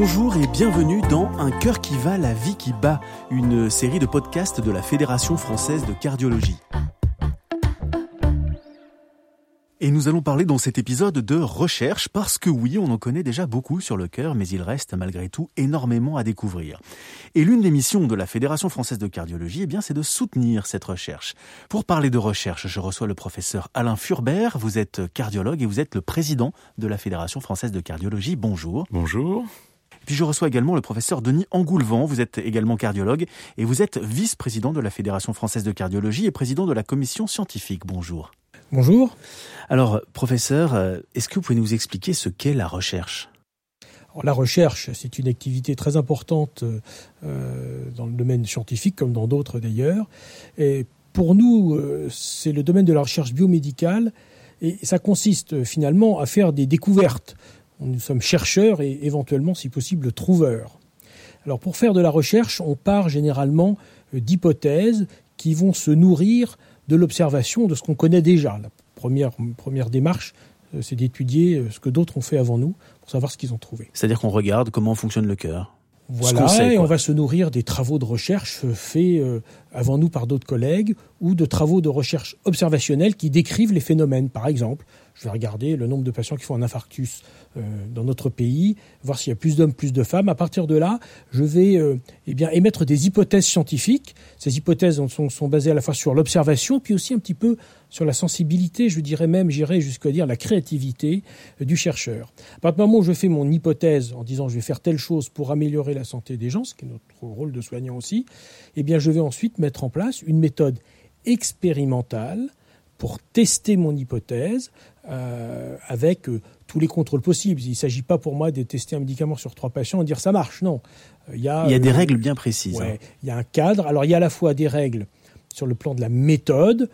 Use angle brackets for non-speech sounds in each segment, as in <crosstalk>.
Bonjour et bienvenue dans Un cœur qui va, la vie qui bat, une série de podcasts de la Fédération française de cardiologie. Et nous allons parler dans cet épisode de recherche parce que oui, on en connaît déjà beaucoup sur le cœur, mais il reste malgré tout énormément à découvrir. Et l'une des missions de la Fédération française de cardiologie, eh bien, c'est de soutenir cette recherche. Pour parler de recherche, je reçois le professeur Alain Furbert. Vous êtes cardiologue et vous êtes le président de la Fédération française de cardiologie. Bonjour. Bonjour. Puis je reçois également le professeur Denis Angoulevent. Vous êtes également cardiologue et vous êtes vice-président de la Fédération française de cardiologie et président de la commission scientifique. Bonjour. Bonjour. Alors, professeur, euh, est-ce que vous pouvez nous expliquer ce qu'est la recherche? La recherche, c'est une activité très importante euh, dans le domaine scientifique, comme dans d'autres d'ailleurs. Et pour nous, euh, c'est le domaine de la recherche biomédicale, et ça consiste finalement à faire des découvertes. Nous sommes chercheurs et éventuellement, si possible, trouveurs. Alors, pour faire de la recherche, on part généralement d'hypothèses qui vont se nourrir de l'observation de ce qu'on connaît déjà. La première, première démarche, euh, c'est d'étudier euh, ce que d'autres ont fait avant nous pour savoir ce qu'ils ont trouvé. C'est-à-dire qu'on regarde comment fonctionne le cœur. Voilà, et on va se nourrir des travaux de recherche faits euh, avant nous par d'autres collègues ou de travaux de recherche observationnels qui décrivent les phénomènes. Par exemple, je vais regarder le nombre de patients qui font un infarctus euh, dans notre pays, voir s'il y a plus d'hommes, plus de femmes. À partir de là, je vais euh, eh bien, émettre des hypothèses scientifiques. Ces hypothèses sont, sont basées à la fois sur l'observation, puis aussi un petit peu sur la sensibilité, je dirais même, j'irais jusqu'à dire la créativité euh, du chercheur. À partir du moment où je fais mon hypothèse en disant je vais faire telle chose pour améliorer la santé des gens, ce qui est notre rôle de soignant aussi, eh bien je vais ensuite mettre en place une méthode expérimentale pour tester mon hypothèse euh, avec euh, tous les contrôles possibles. Il ne s'agit pas pour moi de tester un médicament sur trois patients et dire ça marche. Non. Il y a, il y a des règles bien précises. Hein. Il y a un cadre. Alors il y a à la fois des règles sur le plan de la méthode,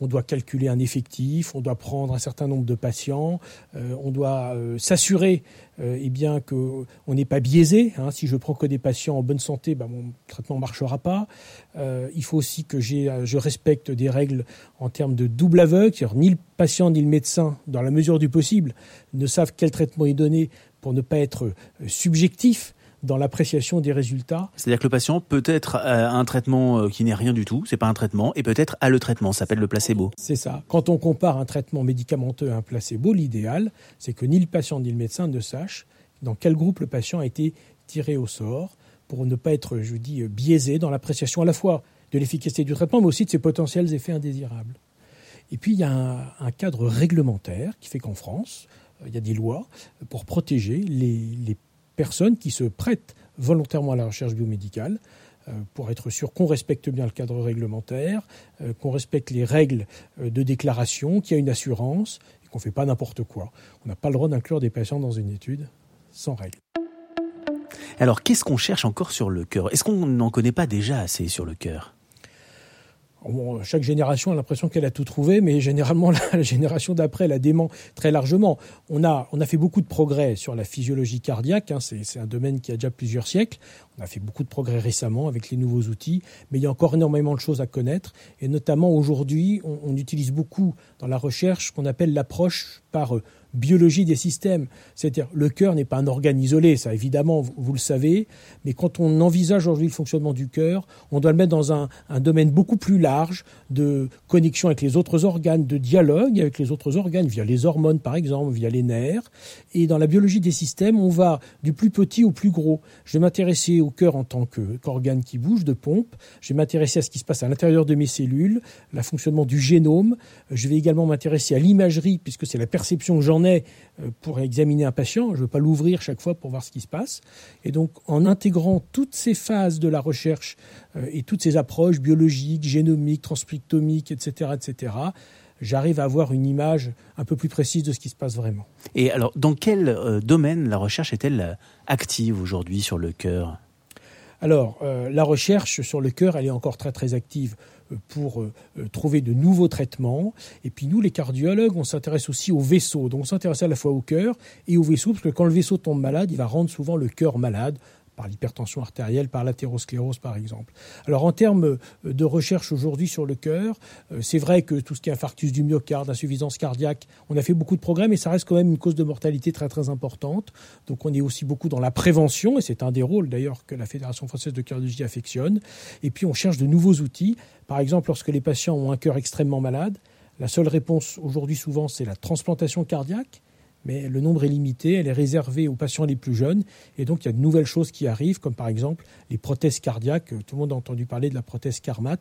on doit calculer un effectif, on doit prendre un certain nombre de patients, euh, on doit euh, s'assurer eh bien que on n'est pas biaisé. Hein. Si je prends que des patients en bonne santé, ben, mon traitement ne marchera pas. il faut aussi que je respecte des règles en termes de double aveugle, ni le patient ni le médecin, dans la mesure du possible, ne savent quel traitement est donné pour ne pas être subjectif dans l'appréciation des résultats. C'est-à-dire que le patient peut être à un traitement euh, qui n'est rien du tout, c'est pas un traitement, et peut-être à le traitement, ça s'appelle le placebo. C'est ça. Quand on compare un traitement médicamenteux à un placebo, l'idéal, c'est que ni le patient ni le médecin ne sachent dans quel groupe le patient a été tiré au sort pour ne pas être, je dis, biaisé dans l'appréciation à la fois de l'efficacité du traitement, mais aussi de ses potentiels effets indésirables. Et puis, il y a un, cadre réglementaire qui fait qu'en France, euh, il y a des lois pour protéger les, les personnes qui se prêtent volontairement à la recherche biomédicale euh, pour être sûr qu'on respecte bien le cadre réglementaire, euh, qu'on respecte les règles euh, de déclaration, qu'il y a une assurance et qu'on ne fait pas n'importe quoi. On n'a pas le droit d'inclure des patients dans une étude sans règles. Alors, qu'est-ce qu'on cherche encore sur le cœur? Est-ce qu'on n'en connaît pas déjà assez sur le cœur? Chaque génération a l'impression qu'elle a tout trouvé, mais généralement <laughs> la, génération d'après la dément très largement. On a, on a fait beaucoup de progrès sur la physiologie cardiaque, hein, c'est un domaine qui a déjà plusieurs siècles. On a fait beaucoup de progrès récemment avec les nouveaux outils, mais il y a encore énormément de choses à connaître. Et notamment aujourd'hui, on, utilise beaucoup dans la recherche ce qu'on appelle l'approche par euh, biologie des systèmes. C'est-à-dire, le cœur n'est pas un organe isolé, ça évidemment, vous, le savez, mais quand on envisage aujourd'hui le fonctionnement du cœur, on doit le mettre dans un, domaine beaucoup plus large de connexion avec les autres organes, de dialogue avec les autres organes, via les hormones par exemple, via les nerfs. Et dans la biologie des systèmes, on va du plus petit au plus gros. Je vais m'intéresser au cœur en tant qu'organe qui bouge, de pompe. Je vais m'intéresser à ce qui se passe à l'intérieur de mes cellules, le fonctionnement du génome. Je vais également m'intéresser à l'imagerie, puisque c'est la perception que j'en est euh, pour examiner un patient. Je ne veux pas l'ouvrir chaque fois pour voir ce qui se passe. Et donc, en intégrant toutes ces phases de la recherche euh, et toutes ces approches biologiques, génomiques, transcriptomiques, etc., etc., j'arrive à avoir une image un peu plus précise de ce qui se passe vraiment. Et alors, dans quel euh, domaine la recherche est-elle active aujourd'hui sur le cœur? Alors, la recherche sur le cœur, elle est encore très très active pour euh, euh, trouver de nouveaux traitements. Et puis nous, les cardiologues, on s'intéresse aussi au vaisseau. Donc on s'intéresse à la fois au cœur et au vaisseau, parce que quand le vaisseau tombe malade, il va rendre souvent le cœur malade par l'hypertension artérielle, par l'athérosclérose par exemple. Alors en termes euh, de recherche aujourd'hui sur le cœur, euh, c'est vrai que tout ce qui est infarctus du myocarde, insuffisance cardiaque, on a fait beaucoup de progrès, mais ça reste quand même une cause de mortalité très très importante. Donc on est aussi beaucoup dans la prévention, et c'est un des rôles d'ailleurs que la Fédération française de cardiologie affectionne. Et puis on cherche de nouveaux outils. Par exemple, lorsque les patients ont un cœur extrêmement malade, la seule réponse aujourd'hui souvent c'est la transplantation cardiaque mais le nombre est limité, elle est réservée aux patients les plus jeunes, et donc il y a de nouvelles choses qui arrivent, comme par exemple les prothèses cardiaques. Tout le monde a entendu parler de la prothèse Carmat.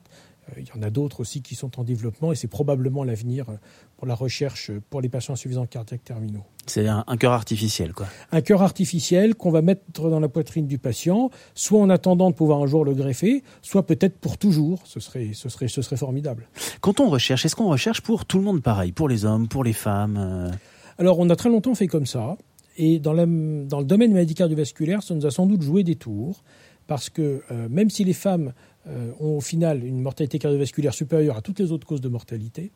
Euh, il y en a d'autres aussi qui sont en développement, et c'est probablement l'avenir euh, pour la recherche pour les patients insuffisants cardiaques terminaux. C'est un, cœur artificiel, quoi. Un cœur artificiel qu'on va mettre dans la poitrine du patient, soit en attendant de pouvoir un jour le greffer, soit peut-être pour toujours. Ce serait, ce serait, ce serait formidable. Quand on recherche, est-ce qu'on recherche pour tout le monde pareil, pour les hommes, pour les femmes euh? Alors, on a très longtemps fait comme ça. Et dans, le domaine maladie cardiovasculaire, ça nous a sans doute joué des tours. Parce que euh, même si les femmes euh, ont au final une mortalité cardiovasculaire supérieure à toutes les autres causes de mortalité,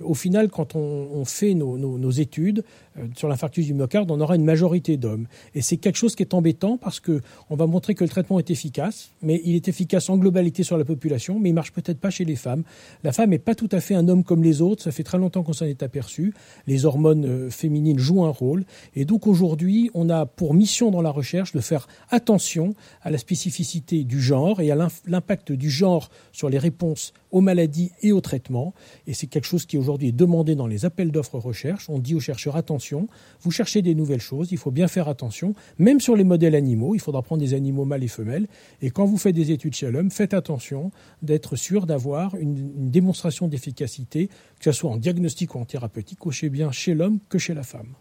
au final, quand on, fait nos, études euh, sur l'infarctus du myocarde, on aura une majorité d'hommes. Et c'est quelque chose qui est embêtant parce qu'on va montrer que le traitement est efficace, mais il est efficace en globalité sur la population, mais il marche peut-être pas chez les femmes. La femme n'est pas tout à fait un homme comme les autres, ça fait très longtemps qu'on s'en est aperçu. Les hormones euh, féminines jouent un rôle. Et donc aujourd'hui, on a pour mission dans la recherche de faire attention à la spécificité du genre et à l'impact du genre sur les réponses aux maladies et aux traitements. Et c'est quelque chose qui aujourd'hui est demandé dans les appels d'offres recherche. On dit aux chercheurs attention, vous cherchez des nouvelles choses, il faut bien faire attention, même sur les modèles animaux, il faudra prendre des animaux mâles et femelles. Et quand vous faites des études chez l'homme, faites attention d'être sûr d'avoir une, démonstration d'efficacité, que ce soit en diagnostic ou en thérapeutique, aussi bien chez l'homme que chez la femme.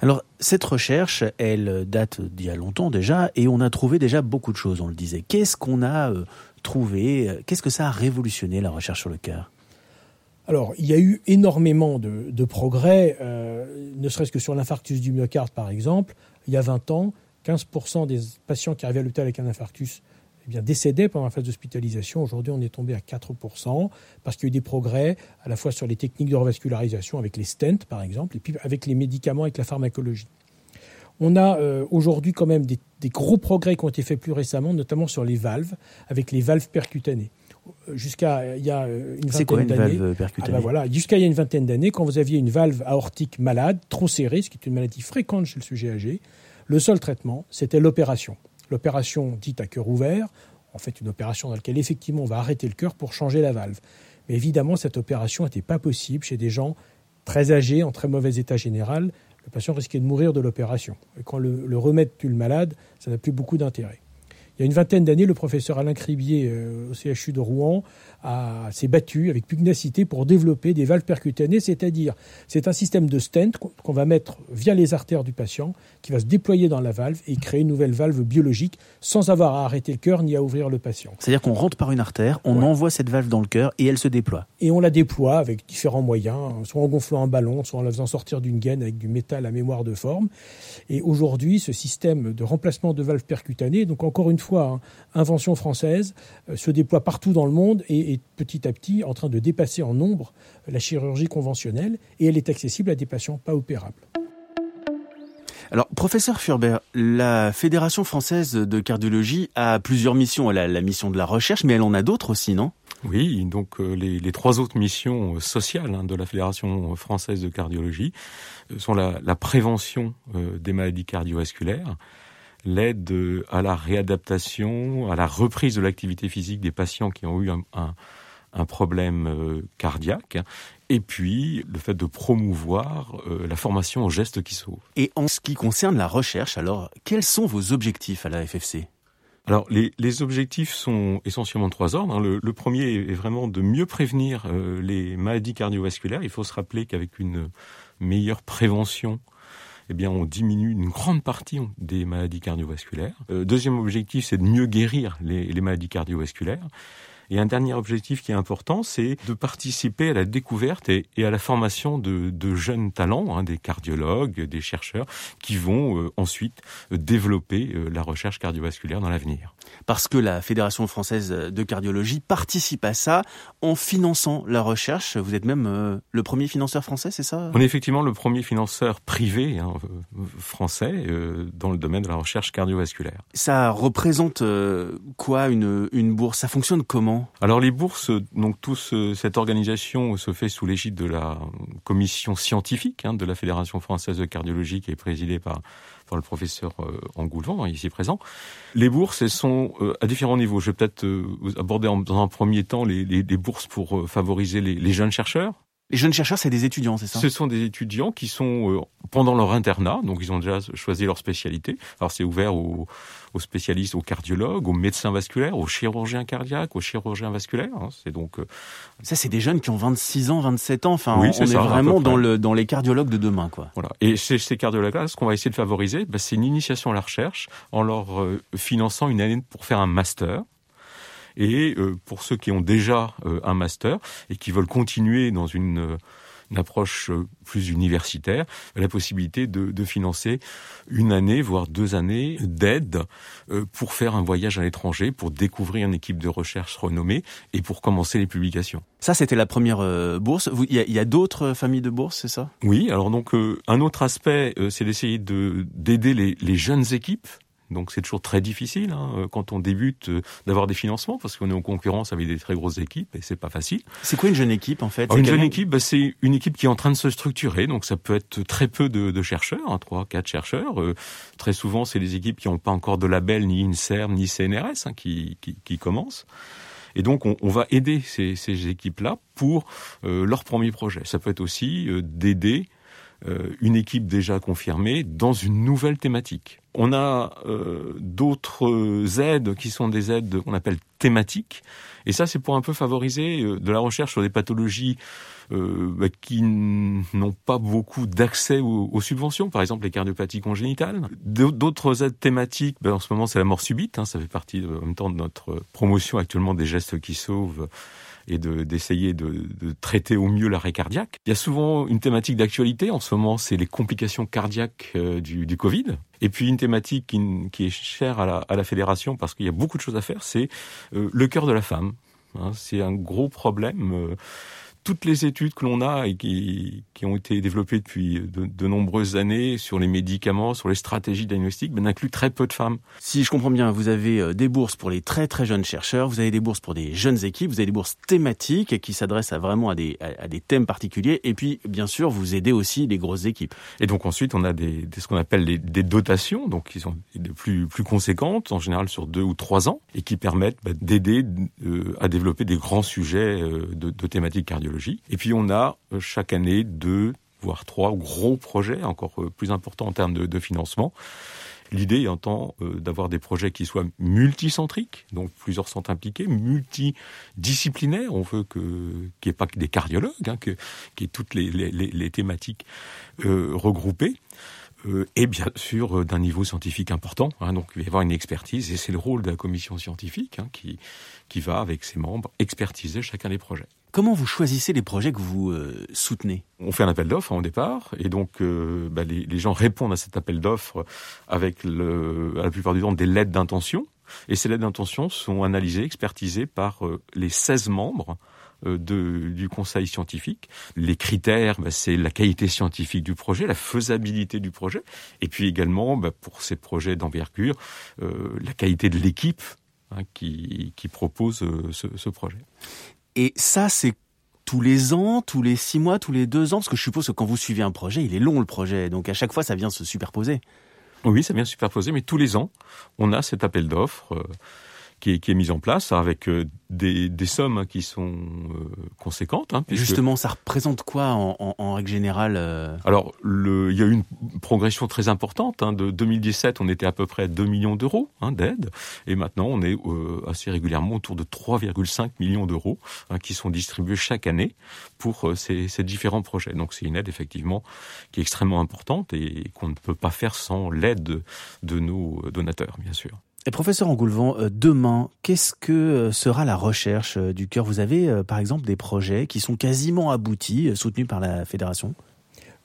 Alors, cette recherche, elle date d'il y a longtemps déjà, et on a trouvé déjà beaucoup de choses, on le disait. Qu'est-ce qu'on a euh, trouvé euh, Qu'est-ce que ça a révolutionné la recherche sur le cœur? Alors, il y a eu énormément de, progrès, euh, ne serait-ce que sur l'infarctus du myocarde, par exemple. Il y a 20 ans, 15% des patients qui arrivaient à l'hôpital avec un infarctus eh bien, décédaient pendant la phase d'hospitalisation. Aujourd'hui, on est tombé à 4%, parce qu'il y a eu des progrès à la fois sur les techniques de revascularisation avec les stents, par exemple, et puis avec les médicaments, avec la pharmacologie. On a euh, aujourd'hui quand même des, gros progrès qui ont été faits plus récemment, notamment sur les valves, avec les valves percutanées. Jusqu'à il y a une vingtaine d'années. Ah ben voilà, jusqu'à il y a une vingtaine d'années, quand vous aviez une valve aortique malade, trop serrée, ce qui est une maladie fréquente chez le sujet âgé, le seul traitement, c'était l'opération. L'opération dite à cœur ouvert, en fait une opération dans laquelle effectivement on va arrêter le cœur pour changer la valve. Mais évidemment, cette opération n'était pas possible chez des gens très âgés, en très mauvais état général, le patient risquait de mourir de l'opération. Et quand le, le remède tue le malade, ça n'a plus beaucoup d'intérêt. Il y a une vingtaine d'années, le professeur Alain Cribier euh, au CHU de Rouen s'est battu avec pugnacité pour développer des valves percutanées, c'est-à-dire c'est un système de stent qu'on va mettre via les artères du patient, qui va se déployer dans la valve et créer une nouvelle valve biologique sans avoir à arrêter le cœur ni à ouvrir le patient. C'est-à-dire qu'on rentre par une artère, on envoie cette valve dans le cœur et elle se déploie. Et on la déploie avec différents moyens, soit en gonflant un ballon, soit en la faisant sortir d'une gaine avec du métal à mémoire de forme. Et aujourd'hui, ce système de remplacement de valves percutanées, donc encore une fois, hein, invention française, euh, se déploie partout dans le monde et est petit à petit en train de dépasser en nombre la chirurgie conventionnelle et elle est accessible à des patients pas opérables. Alors, professeur Furber, la Fédération française de cardiologie a plusieurs missions. Elle a la mission de la recherche, mais elle en a d'autres aussi, non? Oui, donc euh, les, trois autres missions euh, sociales hein, de la Fédération française de cardiologie sont la, prévention des maladies cardiovasculaires, l'aide à la réadaptation, à la reprise de l'activité physique des patients qui ont eu un, problème cardiaque, et puis le fait de promouvoir euh, la formation aux gestes qui sauvent. Et en ce qui concerne la recherche, alors, quels sont vos objectifs à la FFC alors, les, objectifs sont essentiellement de trois ordres. Hein. Le, premier est vraiment de mieux prévenir euh, les maladies cardiovasculaires. Il faut se rappeler qu'avec une meilleure prévention, eh bien, on diminue une grande partie des maladies cardiovasculaires. Euh, deuxième objectif, c'est de mieux guérir les maladies cardiovasculaires. Et un dernier objectif qui est important, c'est de participer à la découverte et, à la formation de, jeunes talents, hein, des cardiologues, des chercheurs, qui vont euh, ensuite développer euh, la recherche cardiovasculaire dans l'avenir. Parce que la Fédération française de cardiologie participe à ça en finançant la recherche. Vous êtes même euh, le premier financeur français, c'est ça? On est effectivement le premier financeur privé hein, français dans le domaine de la recherche cardiovasculaire. Ça représente quoi? Une, une bourse? Ça fonctionne comment? Alors les bourses, donc tout cette organisation se fait sous l'égide de la commission scientifique hein, de la Fédération française de cardiologie qui est présidée par, par le professeur euh, Angoulevent, hein, ici présent. Les bourses, elles sont euh, à différents niveaux. Je vais peut-être euh, aborder en, dans un premier temps les, les, les bourses pour favoriser les, les jeunes chercheurs. Les jeunes chercheurs, c'est des étudiants, c'est ça? Ce sont des étudiants qui sont euh, pendant leur internat, donc ils ont déjà choisi leur spécialité. Alors c'est ouvert aux, aux, spécialistes, aux cardiologues, aux médecins vasculaires, aux chirurgiens cardiaques, aux chirurgiens vasculaires. Hein. C'est donc euh... ça, c'est des jeunes qui ont 26 ans, 27 ans. Enfin, oui, on, est, vraiment dans le dans les cardiologues de demain, quoi. Voilà. Et chez ces cardiologues-là, ce qu'on va essayer de favoriser, bah, c'est une initiation à la recherche en leur euh, finançant une année pour faire un master et euh, pour ceux qui ont déjà euh, un master et qui veulent continuer dans une euh, approche plus universitaire, la possibilité de, de, financer une année, voire deux années d'aide pour faire un voyage à l'étranger, pour découvrir une équipe de recherche renommée et pour commencer les publications. Ça, c'était la première bourse. Il y a, a d'autres familles de bourses, c'est ça? Oui. Alors donc, un autre aspect, c'est d'essayer de d'aider les, les jeunes équipes donc c'est toujours très difficile hein, euh, quand on débute euh, d'avoir des financements parce qu'on est en concurrence avec des très grosses équipes et c'est pas facile. C'est quoi une jeune équipe en fait? Une jeune équipe, bah, c'est une équipe qui est en train de se structurer. Donc ça peut être très peu de, de chercheurs, hein, trois, quatre chercheurs. Euh, très souvent, c'est des équipes qui n'ont pas encore de label ni INSERM ni CNRS hein, qui, qui, qui, commencent. Et donc, on, on va aider ces, ces équipes-là pour leur premier projet. Ça peut être aussi d'aider euh, une équipe déjà confirmée dans une nouvelle thématique. On a euh, d'autres aides qui sont des aides qu'on appelle thématiques, et ça c'est pour un peu favoriser euh, de la recherche sur des pathologies bah, qui n'ont pas beaucoup d'accès aux, subventions, par exemple les cardiopathies congénitales. D'autres aides thématiques, ben, en ce moment c'est la mort subite, hein, ça fait partie en même temps de notre promotion actuellement des gestes qui sauvent et d'essayer de, de, traiter au mieux l'arrêt cardiaque. Il y a souvent une thématique d'actualité. En ce moment, c'est les complications cardiaques euh, du, du, Covid. Et puis une thématique qui, qui est chère à la, à la fédération parce qu'il y a beaucoup de choses à faire, c'est euh, le cœur de la femme. Hein, c'est un gros problème. Toutes les études que l'on a et qui, qui, ont été développées depuis de, de, nombreuses années sur les médicaments, sur les stratégies diagnostiques, ben, incluent très peu de femmes. Si je comprends bien, vous avez euh, des bourses pour les très très jeunes chercheurs, vous avez des bourses pour des jeunes équipes, vous avez des bourses thématiques qui s'adressent à vraiment à des, à, des thèmes particuliers, et puis bien sûr vous aidez aussi les grosses équipes. Et donc ensuite on a des, des ce qu'on appelle des, des, dotations, donc qui sont plus conséquentes, en général sur deux ou trois ans, et qui permettent ben, d'aider euh, à développer des grands sujets euh, de, de thématiques cardiologiques et puis on a euh, chaque année deux, voire trois gros projets, encore euh, plus importants en termes de, financement. L'idée étant euh, d'avoir des projets qui soient multicentriques, donc plusieurs centres impliqués, multidisciplinaires. On veut que qu'il n'y ait pas que des cardiologues, hein, qu'il y ait toutes les, thématiques regroupées. Et bien sûr d'un niveau scientifique important. Hein, donc il va y avoir une expertise et c'est le rôle de la commission scientifique hein, qui, qui va avec ses membres expertiser chacun des projets. Comment vous choisissez les projets que vous euh, soutenez? On fait un appel d'offres hein, au départ, et donc euh, bah, les, les, gens répondent à cet appel d'offres avec le, à la plupart du temps des lettres d'intention. Et ces lettres d'intention sont analysées, expertisées par euh, les 16 membres de, du conseil scientifique. Les critères, bah, c'est la qualité scientifique du projet, la faisabilité du projet, et puis également, bah, pour ces projets d'envergure, la qualité de l'équipe hein, qui, qui, propose ce, ce projet. Et ça, c'est tous les ans, tous les six mois, tous les deux ans? Parce que je suppose que quand vous suivez un projet, il est long le projet. Donc à chaque fois, ça vient se superposer. Oui, ça vient se superposer, mais tous les ans, on a cet appel d'offres. Euh, qui est, qui est mise en place avec euh, des, des sommes qui sont euh, conséquentes. Hein, Justement, ça représente quoi en, en, en règle générale euh? Alors, le, il y a eu une progression très importante. Hein, de 2017, on était à peu près à 2 millions d'euros hein, d'aide, et maintenant on est assez régulièrement autour de 3,5 millions d'euros hein, qui sont distribués chaque année pour ces, ces différents projets. Donc c'est une aide effectivement qui est extrêmement importante et qu'on ne peut pas faire sans l'aide de nos donateurs, bien sûr. Et professeur Angoulevent, euh, demain, qu'est-ce que euh, sera la recherche euh, du cœur? Vous avez par exemple des projets qui sont quasiment aboutis, soutenus par la fédération?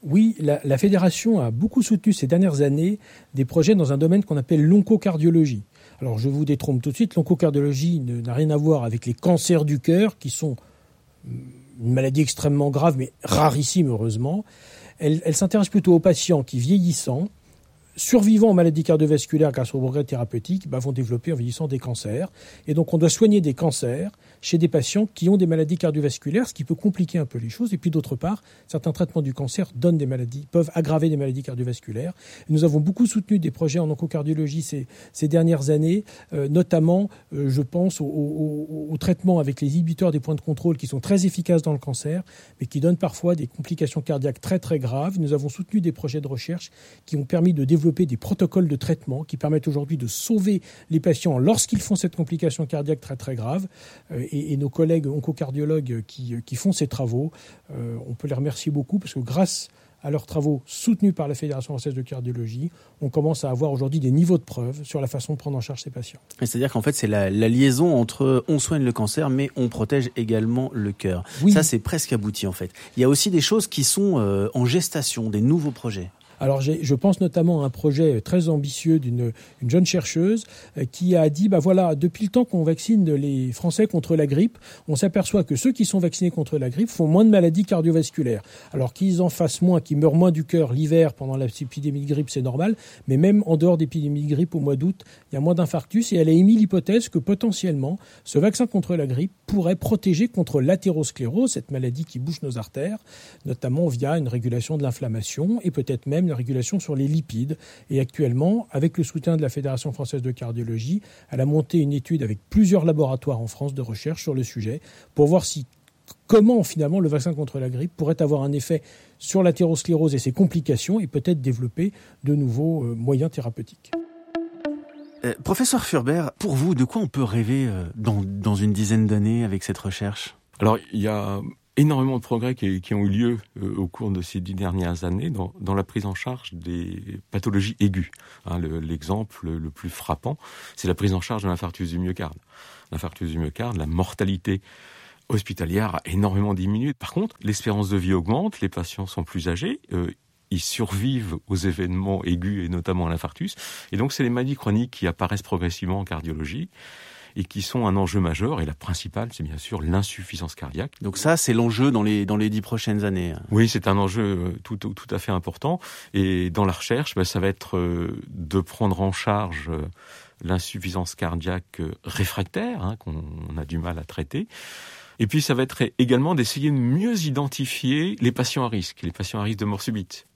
Oui, la, fédération a beaucoup soutenu ces dernières années des projets dans un domaine qu'on appelle l'oncocardiologie. Alors je vous détrompe tout de suite, l'oncocardiologie n'a rien à voir avec les cancers du cœur, qui sont une maladie extrêmement grave, mais rarissime heureusement. Elle, elle s'intéresse plutôt aux patients qui, vieillissant, survivants aux maladies cardiovasculaires grâce aux progrès thérapeutiques bah, vont développer en vieillissant des cancers. Et donc on doit soigner des cancers chez des patients qui ont des maladies cardiovasculaires, ce qui peut compliquer un peu les choses. Et puis d'autre part, certains traitements du cancer donnent des maladies, peuvent aggraver des maladies cardiovasculaires. nous avons beaucoup soutenu des projets en oncocardiologie ces, ces dernières années, euh, notamment, euh, je pense, au, au, traitement avec les inhibiteurs des points de contrôle qui sont très efficaces dans le cancer, mais qui donnent parfois des complications cardiaques très très graves. Nous avons soutenu des projets de recherche qui ont permis de développer développer des protocoles de traitement qui permettent aujourd'hui de sauver les patients lorsqu'ils font cette complication cardiaque très très grave. Euh, et, nos collègues oncocardiologues qui, qui font ces travaux, euh, on peut les remercier beaucoup parce que grâce à leurs travaux soutenus par la Fédération française de cardiologie, on commence à avoir aujourd'hui des niveaux de preuves sur la façon de prendre en charge ces patients. C'est-à-dire qu'en fait, c'est la, liaison entre on soigne le cancer, mais on protège également le cœur. Ça, c'est presque abouti en fait. Il y a aussi des choses qui sont euh, en gestation, des nouveaux projets. Alors je pense notamment à un projet très ambitieux d'une jeune chercheuse euh, qui a dit, bah voilà, depuis le temps qu'on vaccine les Français contre la grippe, on s'aperçoit que ceux qui sont vaccinés contre la grippe font moins de maladies cardiovasculaires. Alors qu'ils en fassent moins, qu'ils meurent moins du cœur l'hiver pendant l'épidémie de grippe, c'est normal, mais même en dehors d'épidémie de grippe au mois d'août, il y a moins d'infarctus et elle a émis l'hypothèse que potentiellement ce vaccin contre la grippe pourrait protéger contre l'athérosclérose, cette maladie qui bouche nos artères, notamment via une régulation de l'inflammation et peut-être même régulation sur les lipides. Et actuellement, avec le soutien de la Fédération française de cardiologie, elle a monté une étude avec plusieurs laboratoires en France de recherche sur le sujet pour voir si comment finalement le vaccin contre la grippe pourrait avoir un effet sur l'athérosclérose et ses complications et peut-être développer de nouveaux euh, moyens thérapeutiques. Euh, professeur Furber, pour vous, de quoi on peut rêver euh, dans, dans une dizaine d'années avec cette recherche? Alors, il y a énormément de progrès qui, qui, ont eu lieu euh, au cours de ces dix dernières années dans, dans, la prise en charge des pathologies aiguës. Hein, L'exemple le, plus frappant, c'est la prise en charge de l'infarctus du myocarde. L'infarctus du myocarde, la mortalité hospitalière a énormément diminué. Par contre, l'espérance de vie augmente, les patients sont plus âgés, euh, ils survivent aux événements aigus et notamment à l'infarctus. Et donc, c'est les maladies chroniques qui apparaissent progressivement en cardiologie et qui sont un enjeu majeur. Et la principale, c'est bien sûr l'insuffisance cardiaque. Donc ça, c'est l'enjeu dans les, dans les dix prochaines années. Oui, c'est un enjeu euh, tout, tout, à fait important. Et dans la recherche, ben, ça va être euh, de prendre en charge euh, l'insuffisance cardiaque réfractaire, hein, qu'on a du mal à traiter. Et puis ça va être également d'essayer de mieux identifier les patients à risque, les patients à risque de mort subite.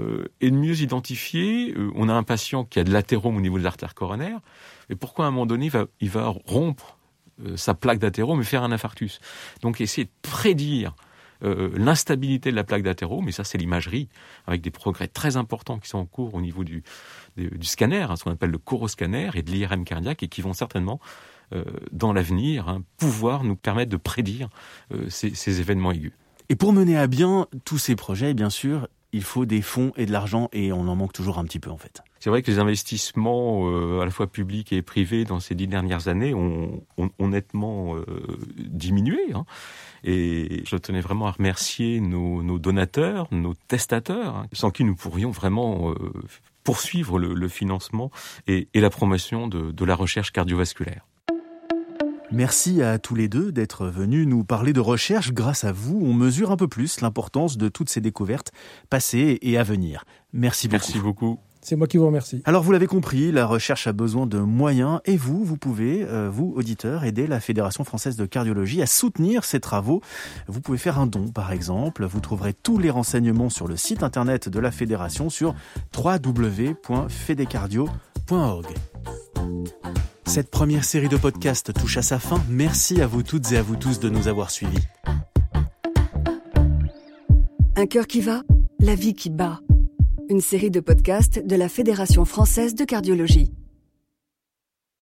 Euh, et de mieux identifier. Euh, on a un patient qui a de l'athérome au niveau des artères coronaires, et pourquoi à un moment donné il va, rompre euh, sa plaque d'athérome et faire un infarctus. Donc essayer de prédire l'instabilité de la plaque d'athérome, mais ça c'est l'imagerie, avec des progrès très importants qui sont en cours au niveau du, scanner, hein, ce qu'on appelle le coroscanner, et de l'IRM cardiaque, et qui vont certainement dans l'avenir hein, pouvoir nous permettre de prédire ces événements aigus. Et pour mener à bien tous ces projets, bien sûr, il faut des fonds et de l'argent et on en manque toujours un petit peu en fait. C'est vrai que les investissements euh, à la fois publics et privés dans ces dix dernières années ont, nettement euh, diminué. Hein. Et je tenais vraiment à remercier nos, donateurs, nos testateurs, hein, sans qui nous pourrions vraiment euh, poursuivre le, financement et, la promotion de la recherche cardiovasculaire. Merci à tous les deux d'être venus nous parler de recherche. Grâce à vous, on mesure un peu plus l'importance de toutes ces découvertes passées et à venir. Merci beaucoup. Merci beaucoup. C'est moi qui vous remercie. Alors vous l'avez compris, la recherche a besoin de moyens et vous, vous pouvez, euh, vous auditeurs, aider la Fédération française de cardiologie à soutenir ses travaux. Vous pouvez faire un don par exemple. Vous trouverez tous les renseignements sur le site internet de la Fédération sur www.fedecardio.org. Cette première série de podcasts touche à sa fin. Merci à vous toutes et à vous tous de nous avoir suivis. Un cœur qui va, la vie qui bat. Une série de podcasts de la Fédération française de cardiologie.